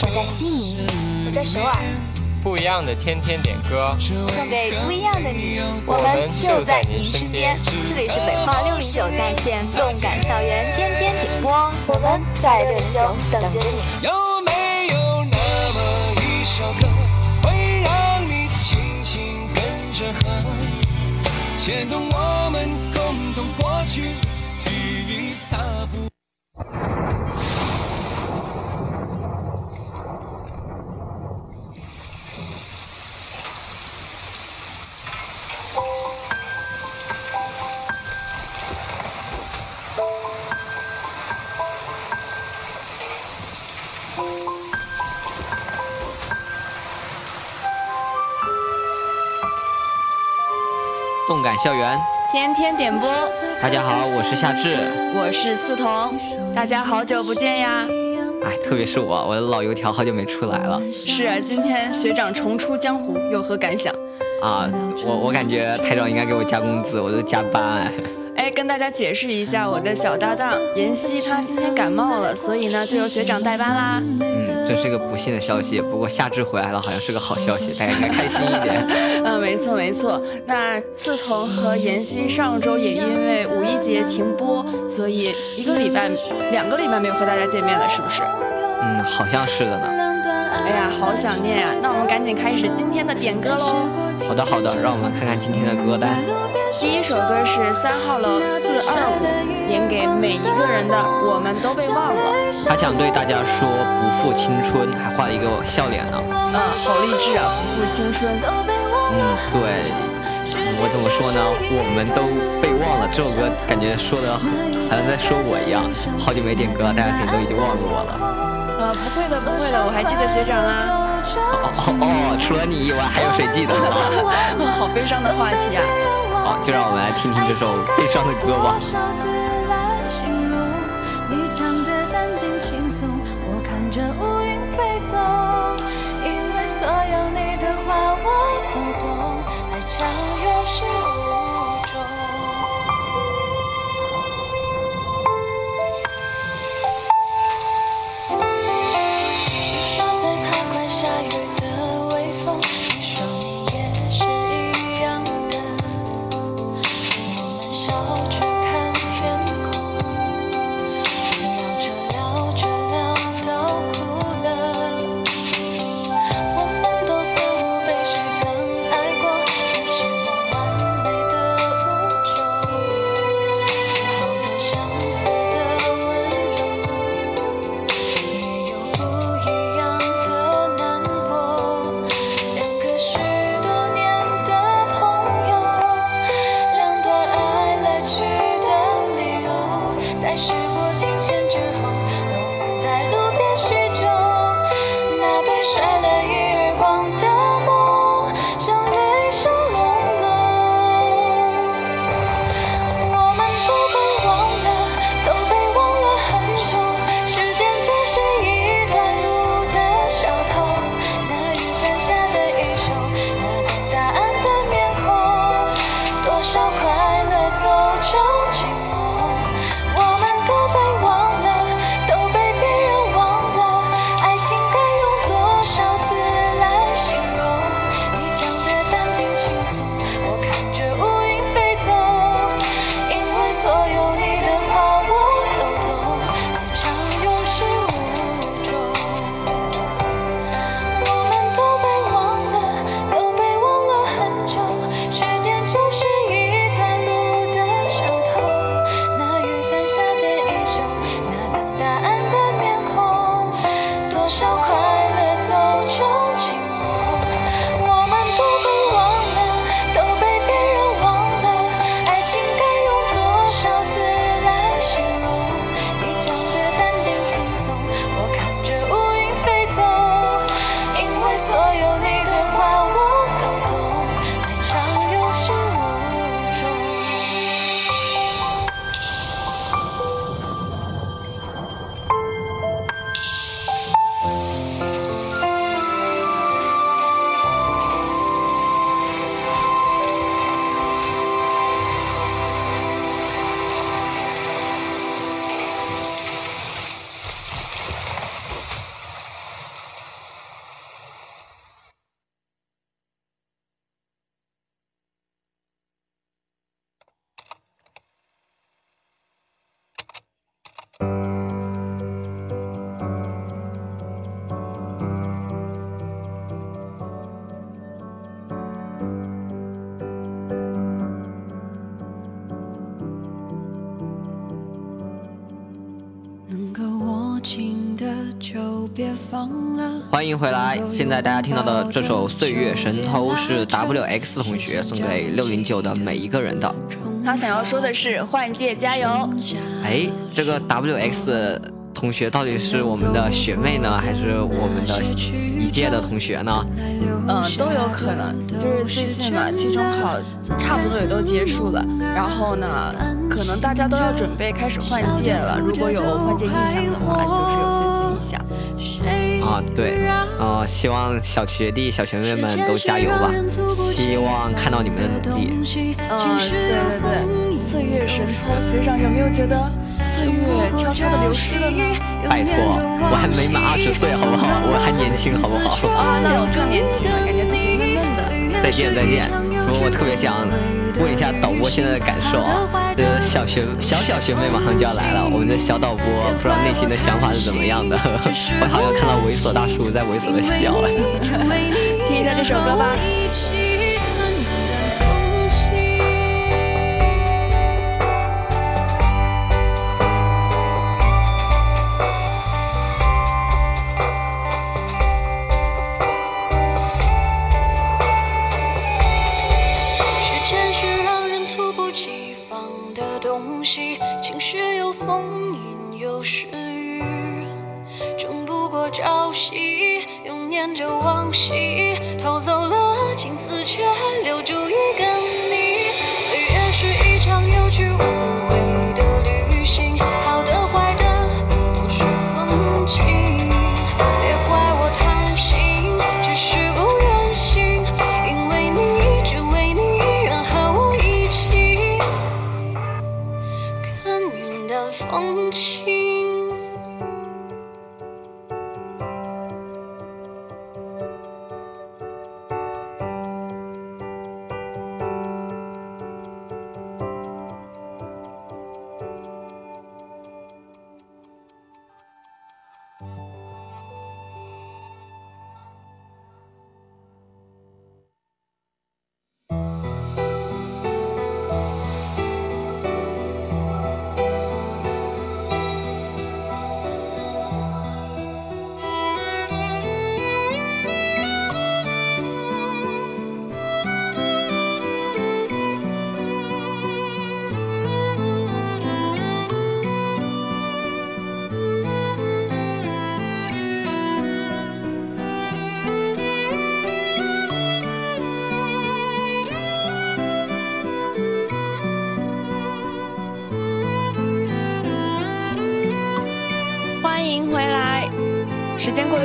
我在悉尼，我在首尔。不一样的天天点歌，送给不一样的你。我们就在您身边。这里是北化六零九在线动感校园天天点播，我们在六零九等着你。有没有那么一首歌，会让你轻轻跟着和，牵动我们校园，天天点播。大家好，我是夏至，我是思彤，大家好久不见呀！哎，特别是我，我的老油条好久没出来了。是啊，今天学长重出江湖，有何感想？啊，我我感觉台长应该给我加工资，我都加班哎。哎，跟大家解释一下，我的小搭档妍希她今天感冒了，所以呢就由学长代班啦。嗯，这是个不幸的消息，不过夏至回来了，好像是个好消息，大家应该开心一点。嗯，没错没错。那刺桐和妍希上周也因为五一节停播，所以一个礼拜、两个礼拜没有和大家见面了，是不是？嗯，好像是的呢。哎呀，好想念呀！那我们赶紧开始今天的点歌喽。好的好的，让我们看看今天的歌单。第一首歌是三号楼四二五演给每一个人的，我们都被忘了。他想对大家说不负青春，还画了一个笑脸呢。嗯，好励志啊，不负青春。嗯，对，我怎么说呢？我们都被忘了。这首歌感觉说的很好像在说我一样。好久没点歌，大家肯定都已经忘了我了。呃，不会的，不会的，我还记得学长啊。哦哦哦，除了你以外，还有谁记得呢？好悲伤的话题啊。好，就让我们来听听这首悲伤的歌吧。欢迎回来！现在大家听到的这首《岁月神偷》是 W X 同学送给六零九的每一个人的。他想要说的是“换届加油”。哎，这个 W X 同学到底是我们的学妹呢，还是我们的一届的同学呢？嗯，都有可能。就是最近嘛，期中考差不多也都结束了，然后呢，可能大家都要准备开始换届了。如果有换届意向的话，就是有宣宣意向。啊，对，呃，希望小学弟、小学妹们都加油吧！希望看到你们的努力。嗯，对对对，岁月神偷，学长有没有觉得岁月悄悄的流失了呢？拜托，我还没满二十岁，好不好？我还年轻，好不好？啊，那我更年轻了，感觉自己嫩嫩的。再见，再见。我特别想问一下导播现在的感受啊。这小学小小学妹马上就要来了，我们的小导播不知道内心的想法是怎么样的。我好像看到猥琐大叔在猥琐的笑哎。听一下这首歌吧。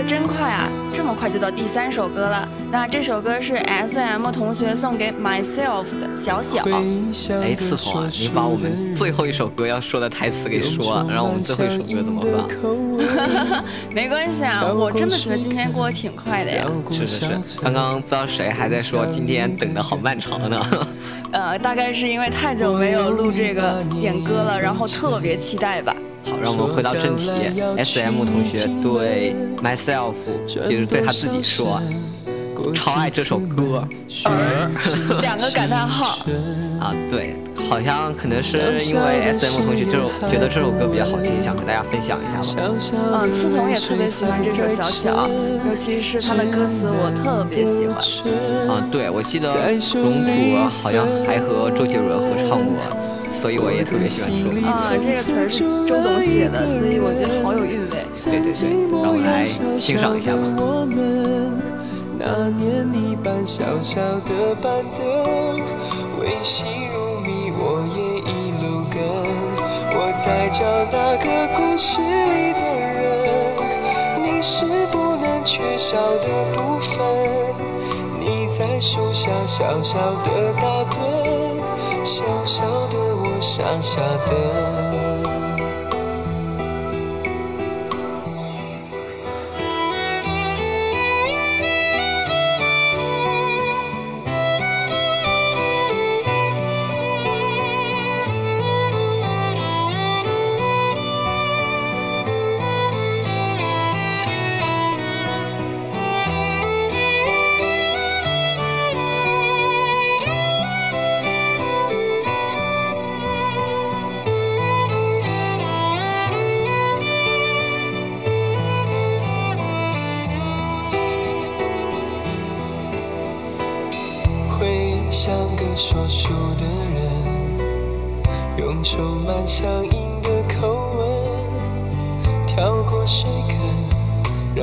真快啊！这么快就到第三首歌了。那这首歌是 S M 同学送给 Myself 的小小。哎，刺桐啊！你把我们最后一首歌要说的台词给说了，让我们最后一首歌怎么办？没关系啊，我真的觉得今天过得挺快的呀。是是是，刚刚不知道谁还在说今天等的好漫长呢。呃，大概是因为太久没有录这个点歌了，然后特别期待吧。好，让我们回到正题。S M 同学对 myself，就是对他自己说，超爱这首歌。两个感叹号。啊，对，好像可能是因为 S M 同学这首觉得这首歌比较好听，想和大家分享一下吧。嗯，刺桐也特别喜欢这首小小，尤其是他的歌词，我特别喜欢。啊，对，我记得荣普好像还和周杰伦合唱过。所以我也特别喜欢说啊，这个词儿是周董写的，所以我觉得好有韵味。对对对，让我们来欣赏一下吧。那年你扮小小的板凳，迷，我也一路跟。我在找那个故事里的人，你是不能缺少的部分。你在树下小小的打盹，小小的。傻傻的。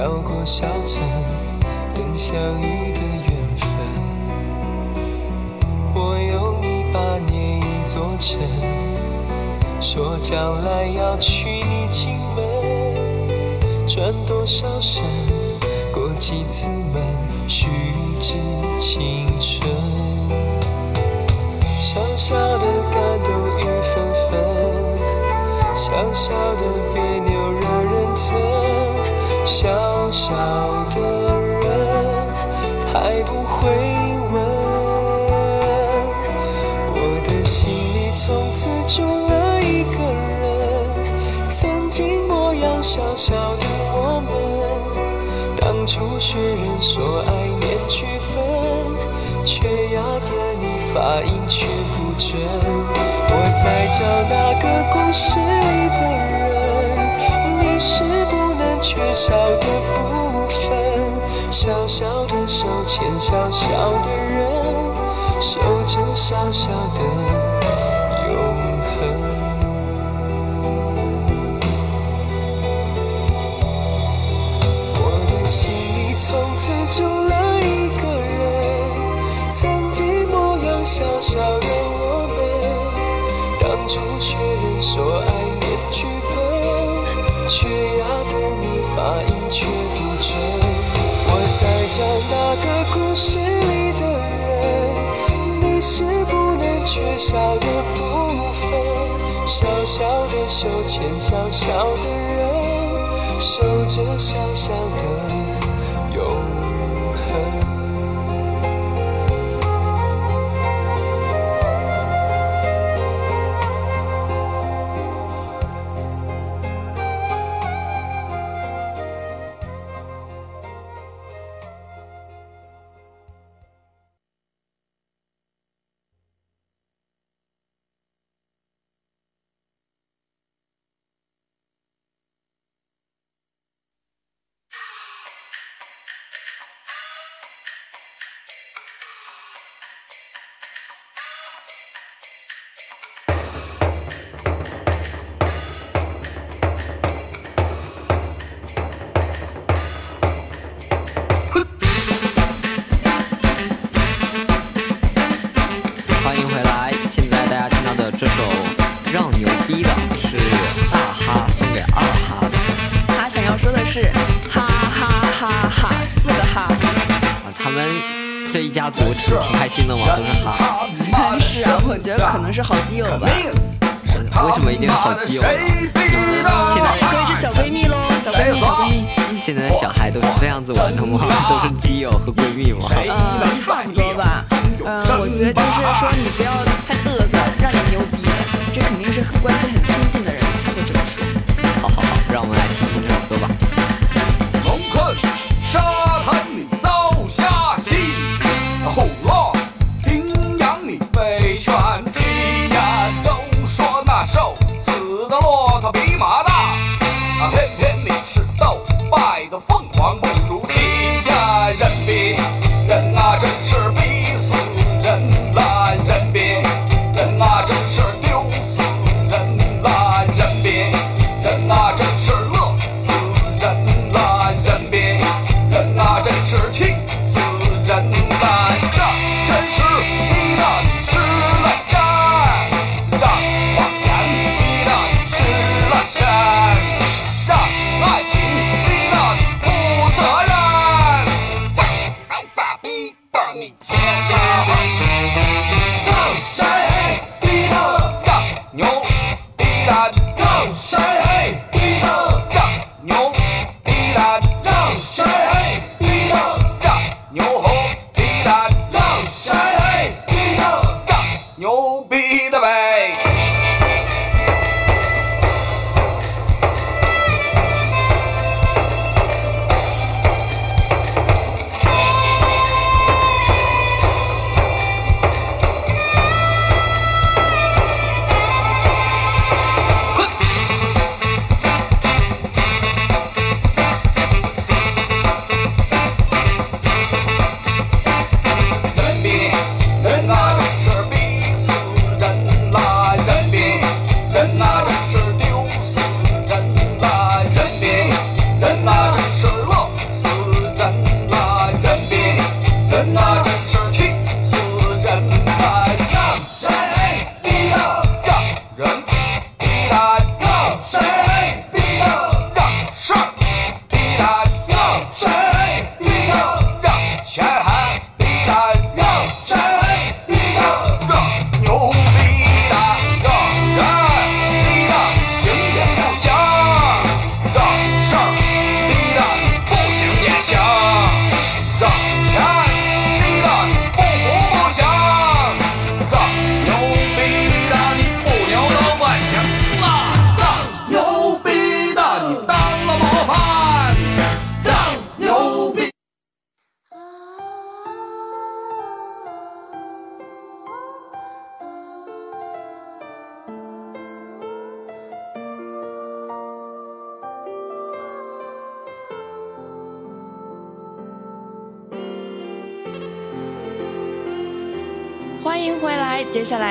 绕过小村，等相遇的缘分。我用泥巴捏一座城，说将来要娶你进门，转多少身，过几次门，虚掷青春。小小的感动雨纷纷，小小的别扭惹人疼，小小的人还不会问。我的心里从此住了一个人，曾经模样小小的我们，当初学人说爱念剧本，缺牙的你发音却不准。我在找那个故事里的人，缺少的部分。小小的手牵小小的人，守着小小的永恒。我的心里从此住了一个人，曾经模样小小的我们，当初学人说爱小的部分。小小的手牵小小的人，守着小小的永哈哈哈四个哈。啊，他们这一家族挺挺开心的嘛，都是哈。是啊，我觉得可能是好基友吧。为什么一定是好基友呢？你们现在可以是小闺蜜喽，小闺蜜，小闺蜜。现在的小孩都是这样子玩的吗？都是基友和闺蜜吗？嗯，差不多吧。嗯，我觉得就是说你不要太嘚瑟，让你牛逼，这肯定是关系很亲近的人才会这么说。好好好，让我们来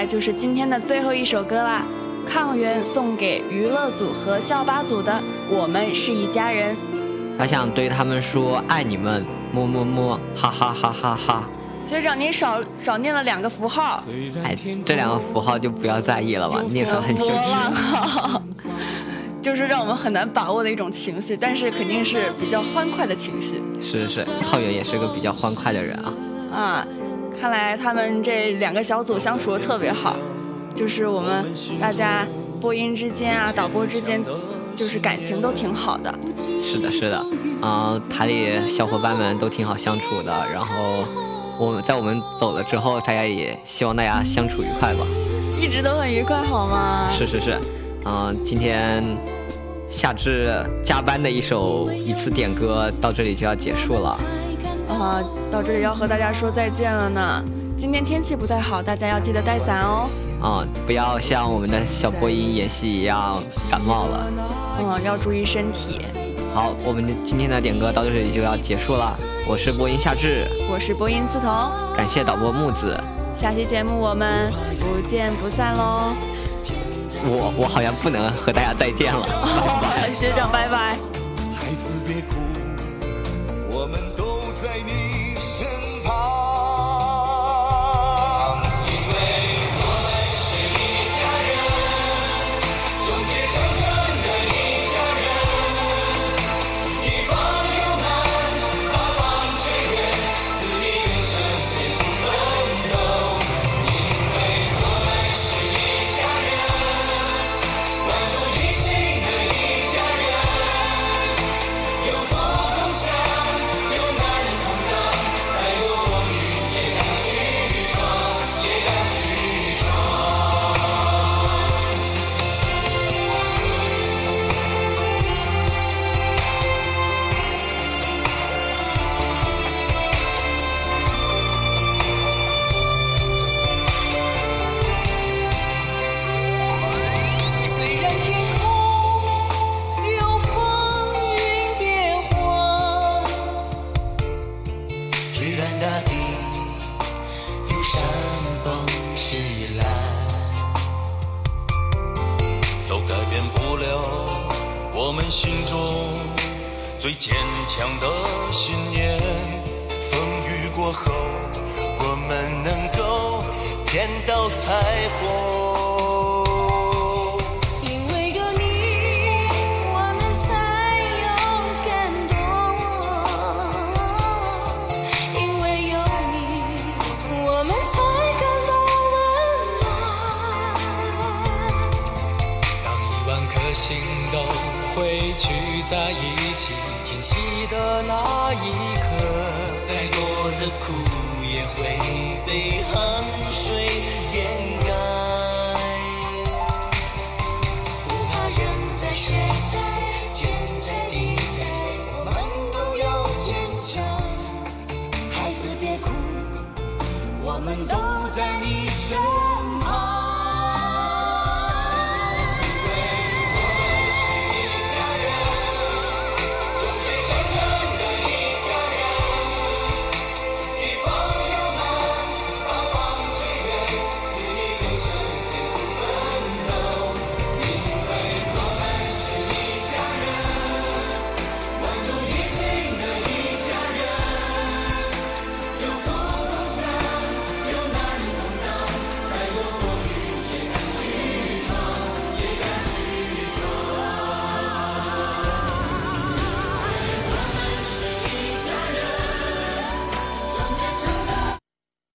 就是今天的最后一首歌啦，《抗原》送给娱乐组和校巴组的《我们是一家人》。他想对他们说爱你们，么么么，哈哈哈哈哈。学长，您少少念了两个符号。哎，这两个符号就不要在意了吧，念出来很羞波耻。就是让我们很难把握的一种情绪，但是肯定是比较欢快的情绪。是是是，浩远也是个比较欢快的人啊。啊，看来他们这两个小组相处的特别好，就是我们大家播音之间啊，导播之间，就是感情都挺好的。是的，是的，啊、台里小伙伴们都挺好相处的。然后我们在我们走了之后，大家也希望大家相处愉快吧。一直都很愉快，好吗？是是是，啊、今天夏至加班的一首一次点歌到这里就要结束了。啊，到这里要和大家说再见了呢。今天天气不太好，大家要记得带伞哦。啊、不要像我们的小播音演戏一样感冒了。嗯，要注意身体。好，我们今天的点歌到这里就要结束了。我是播音夏至，我是播音刺桐，感谢导播木子。下期节目我们不见不散喽。我我好像不能和大家再见了。学长，拜拜。在一起，清晰的那一